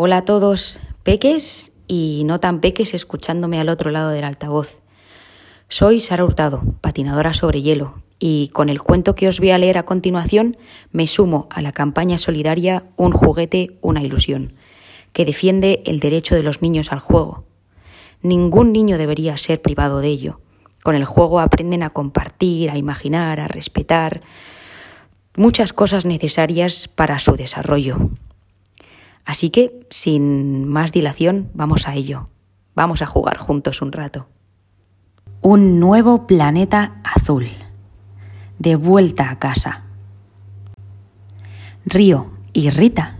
Hola a todos, peques y no tan peques escuchándome al otro lado del altavoz. Soy Sara Hurtado, patinadora sobre hielo, y con el cuento que os voy a leer a continuación me sumo a la campaña solidaria Un juguete, una ilusión, que defiende el derecho de los niños al juego. Ningún niño debería ser privado de ello. Con el juego aprenden a compartir, a imaginar, a respetar, muchas cosas necesarias para su desarrollo. Así que, sin más dilación, vamos a ello. Vamos a jugar juntos un rato. Un nuevo planeta azul. De vuelta a casa. Río y Rita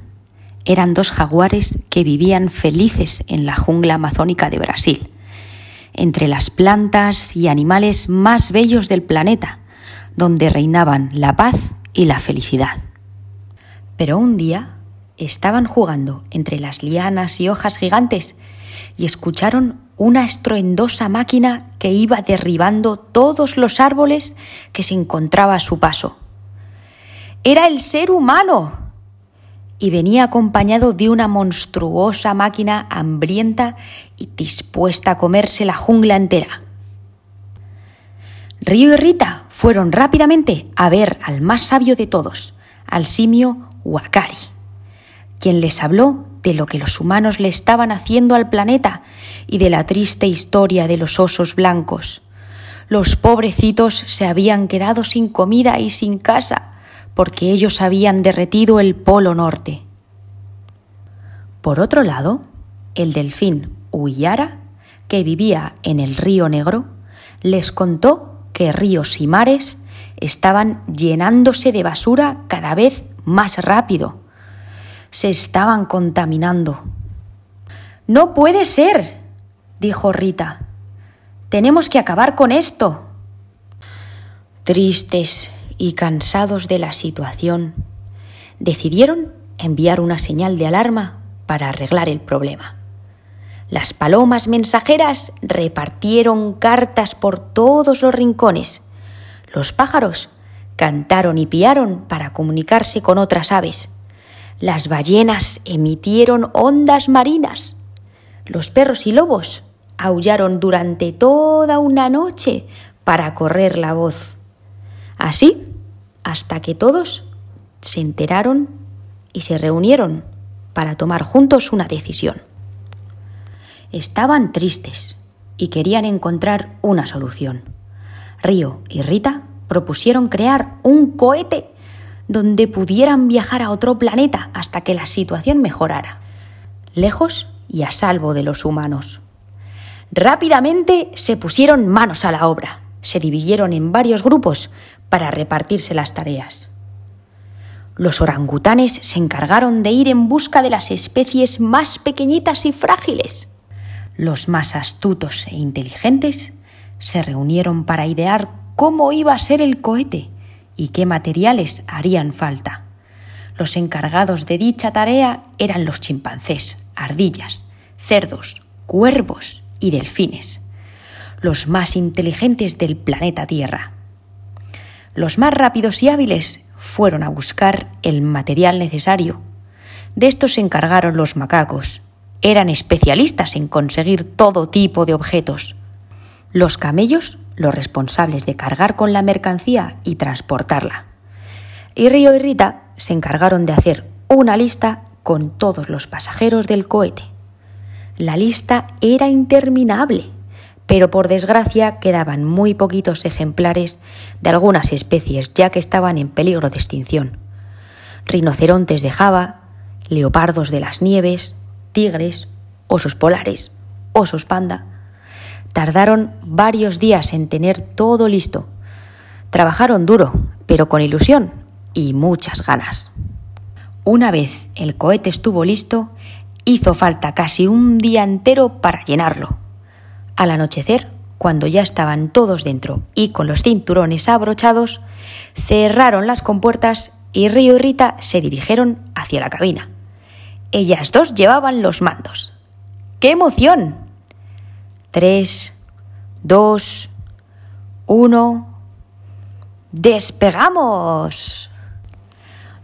eran dos jaguares que vivían felices en la jungla amazónica de Brasil, entre las plantas y animales más bellos del planeta, donde reinaban la paz y la felicidad. Pero un día estaban jugando entre las lianas y hojas gigantes y escucharon una estruendosa máquina que iba derribando todos los árboles que se encontraba a su paso. Era el ser humano y venía acompañado de una monstruosa máquina hambrienta y dispuesta a comerse la jungla entera. Río y Rita fueron rápidamente a ver al más sabio de todos, al simio Wakari, quien les habló de lo que los humanos le estaban haciendo al planeta y de la triste historia de los osos blancos. Los pobrecitos se habían quedado sin comida y sin casa porque ellos habían derretido el polo norte. Por otro lado, el delfín Uyara, que vivía en el río Negro, les contó que ríos y mares estaban llenándose de basura cada vez más rápido. Se estaban contaminando. No puede ser, dijo Rita. Tenemos que acabar con esto. Tristes y cansados de la situación, decidieron enviar una señal de alarma para arreglar el problema. Las palomas mensajeras repartieron cartas por todos los rincones. Los pájaros cantaron y piaron para comunicarse con otras aves. Las ballenas emitieron ondas marinas. Los perros y lobos aullaron durante toda una noche para correr la voz. Así, hasta que todos se enteraron y se reunieron para tomar juntos una decisión. Estaban tristes y querían encontrar una solución. Río y Rita propusieron crear un cohete donde pudieran viajar a otro planeta hasta que la situación mejorara, lejos y a salvo de los humanos. Rápidamente se pusieron manos a la obra, se dividieron en varios grupos para repartirse las tareas. Los orangutanes se encargaron de ir en busca de las especies más pequeñitas y frágiles los más astutos e inteligentes se reunieron para idear cómo iba a ser el cohete y qué materiales harían falta. Los encargados de dicha tarea eran los chimpancés, ardillas, cerdos, cuervos y delfines, los más inteligentes del planeta Tierra. Los más rápidos y hábiles fueron a buscar el material necesario. De esto se encargaron los macacos, eran especialistas en conseguir todo tipo de objetos. Los camellos, los responsables de cargar con la mercancía y transportarla. Y Río y Rita se encargaron de hacer una lista con todos los pasajeros del cohete. La lista era interminable, pero por desgracia quedaban muy poquitos ejemplares de algunas especies ya que estaban en peligro de extinción. Rinocerontes de Java, leopardos de las nieves, tigres, osos polares, osos panda. Tardaron varios días en tener todo listo. Trabajaron duro, pero con ilusión y muchas ganas. Una vez el cohete estuvo listo, hizo falta casi un día entero para llenarlo. Al anochecer, cuando ya estaban todos dentro y con los cinturones abrochados, cerraron las compuertas y Río y Rita se dirigieron hacia la cabina. Ellas dos llevaban los mandos. ¡Qué emoción! Tres, dos, uno. ¡Despegamos!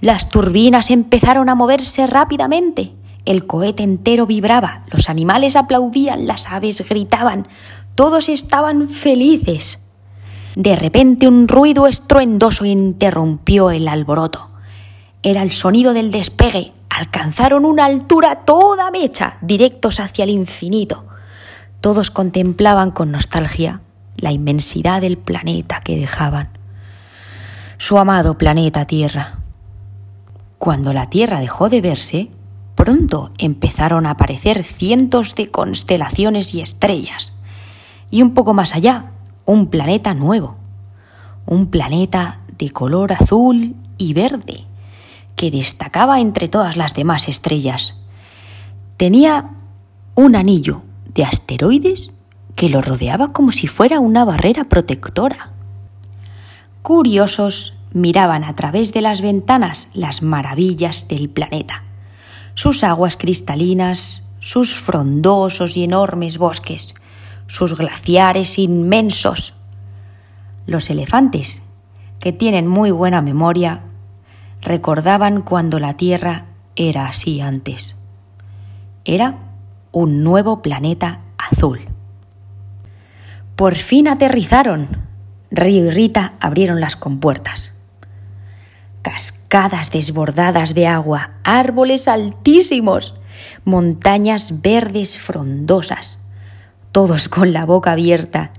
Las turbinas empezaron a moverse rápidamente El cohete entero vibraba, los animales aplaudían, las aves gritaban, todos estaban felices. De repente un ruido estruendoso interrumpió el alboroto. Era el sonido del despegue. Alcanzaron una altura toda mecha, directos hacia el infinito. Todos contemplaban con nostalgia la inmensidad del planeta que dejaban. Su amado planeta Tierra. Cuando la Tierra dejó de verse, pronto empezaron a aparecer cientos de constelaciones y estrellas. Y un poco más allá, un planeta nuevo, un planeta de color azul y verde, que destacaba entre todas las demás estrellas. Tenía un anillo de asteroides que lo rodeaba como si fuera una barrera protectora. Curiosos miraban a través de las ventanas las maravillas del planeta, sus aguas cristalinas, sus frondosos y enormes bosques, sus glaciares inmensos. Los elefantes, que tienen muy buena memoria, recordaban cuando la Tierra era así antes. Era un nuevo planeta azul. Por fin aterrizaron. Río y Rita abrieron las compuertas. Cascadas desbordadas de agua, árboles altísimos, montañas verdes frondosas, todos con la boca abierta,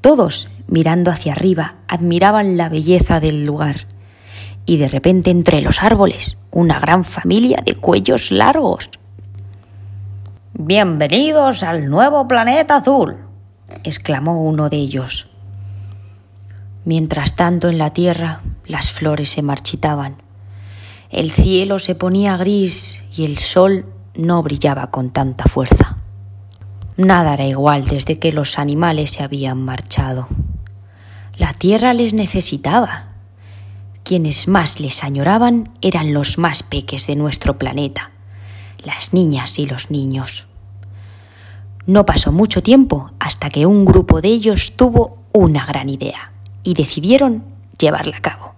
todos mirando hacia arriba, admiraban la belleza del lugar. Y de repente entre los árboles, una gran familia de cuellos largos. Bienvenidos al nuevo planeta azul, exclamó uno de ellos. Mientras tanto en la tierra las flores se marchitaban, el cielo se ponía gris y el sol no brillaba con tanta fuerza. Nada era igual desde que los animales se habían marchado. La tierra les necesitaba. Quienes más les añoraban eran los más peques de nuestro planeta, las niñas y los niños. No pasó mucho tiempo hasta que un grupo de ellos tuvo una gran idea y decidieron llevarla a cabo.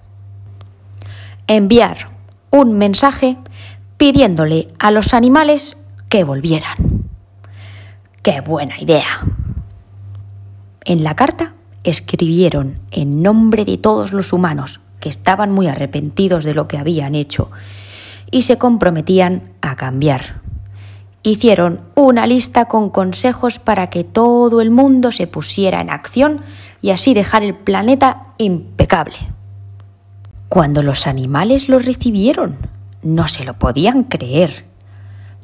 Enviar un mensaje pidiéndole a los animales que volvieran. ¡Qué buena idea! En la carta escribieron en nombre de todos los humanos que estaban muy arrepentidos de lo que habían hecho y se comprometían a cambiar. Hicieron una lista con consejos para que todo el mundo se pusiera en acción y así dejar el planeta impecable. Cuando los animales lo recibieron, no se lo podían creer.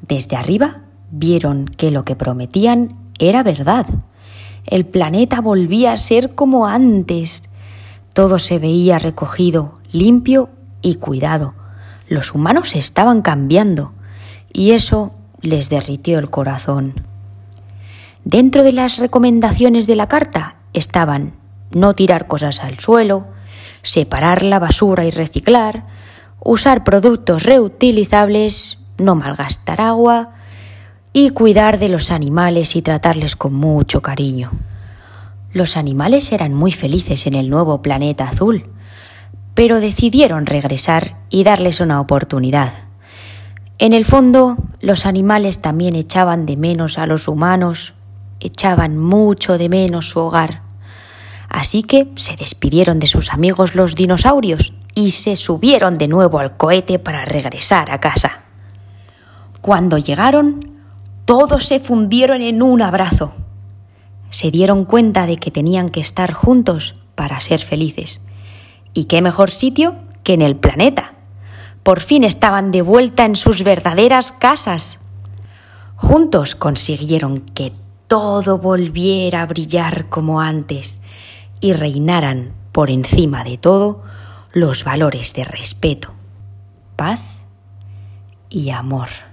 Desde arriba vieron que lo que prometían era verdad. El planeta volvía a ser como antes. Todo se veía recogido, limpio y cuidado. Los humanos estaban cambiando y eso les derritió el corazón. Dentro de las recomendaciones de la carta estaban no tirar cosas al suelo, separar la basura y reciclar, usar productos reutilizables, no malgastar agua, y cuidar de los animales y tratarles con mucho cariño. Los animales eran muy felices en el nuevo planeta azul, pero decidieron regresar y darles una oportunidad. En el fondo, los animales también echaban de menos a los humanos, echaban mucho de menos su hogar. Así que se despidieron de sus amigos los dinosaurios y se subieron de nuevo al cohete para regresar a casa. Cuando llegaron, todos se fundieron en un abrazo. Se dieron cuenta de que tenían que estar juntos para ser felices. ¿Y qué mejor sitio que en el planeta? Por fin estaban de vuelta en sus verdaderas casas. Juntos consiguieron que todo volviera a brillar como antes y reinaran por encima de todo los valores de respeto, paz y amor.